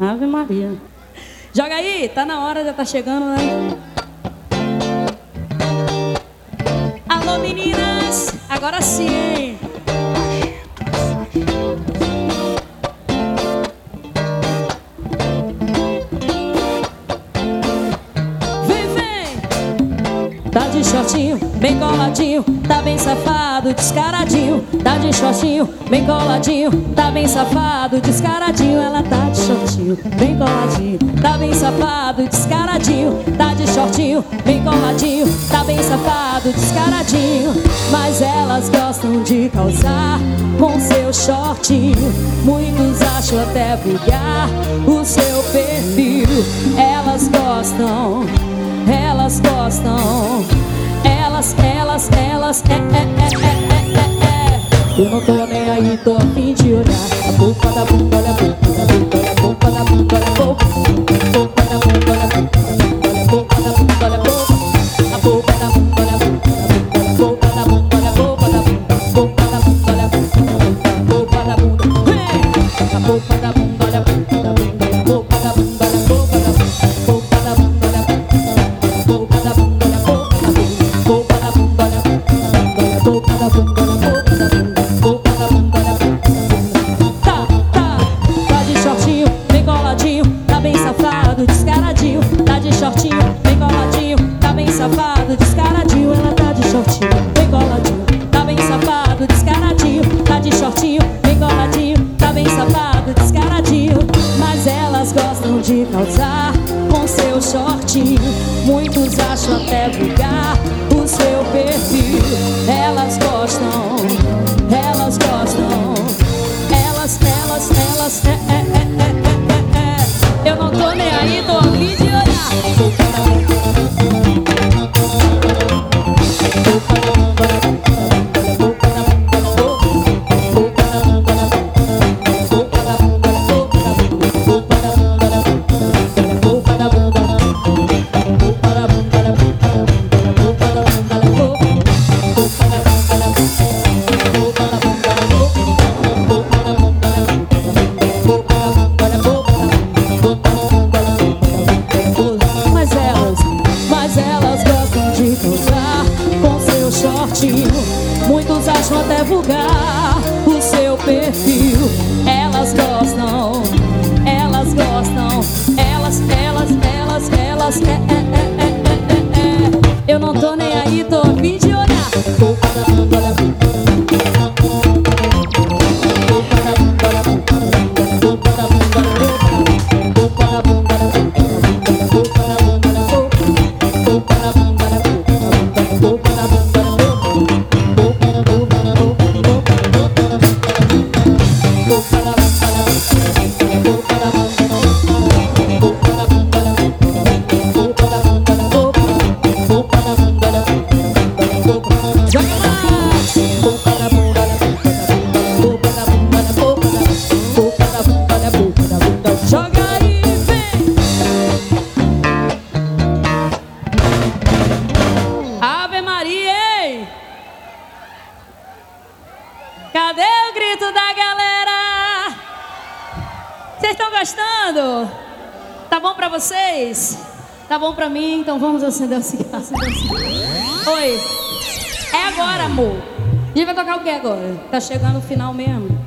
Ave Maria. Joga aí, tá na hora, já tá chegando, né? Alô meninas, agora sim, hein? shortinho, bem coladinho, tá bem safado, descaradinho. Tá de shortinho, bem coladinho, tá bem safado, descaradinho. Ela tá de shortinho, bem coladinho, tá bem safado, descaradinho. Tá de shortinho, bem coladinho, tá bem safado, descaradinho. Mas elas gostam de causar com seu shortinho. Muitos acham até vulgar o seu perfil. Elas gostam elas gostam elas, elas, elas, é, é, é, é, é, é. é. Eu não tô nem aí, tô a fim de olhar. A boca da boca, olha a boca da boca. shortinho, bem coladinho, tá bem safado, descaradinho, tá de shortinho, bem coladinho, tá bem safado, descaradinho. Mas elas gostam de causar com seu shortinho. Muitos acham até vulgar o seu perfil. Elas gostam, elas gostam, elas, elas, elas, é, é, é, é, é, é. é. Eu não tô nem aí, tô ouvindo de olhar. Thank you. muitos acham até vulgar o seu perfil. Elas gostam, elas gostam, elas, elas, elas, elas, é, é, é, é, é, é. Eu não tô nem Tá bom pra mim, então vamos acender o cigarro. Oi. É agora, amor. A gente vai tocar o que agora? Tá chegando o final mesmo.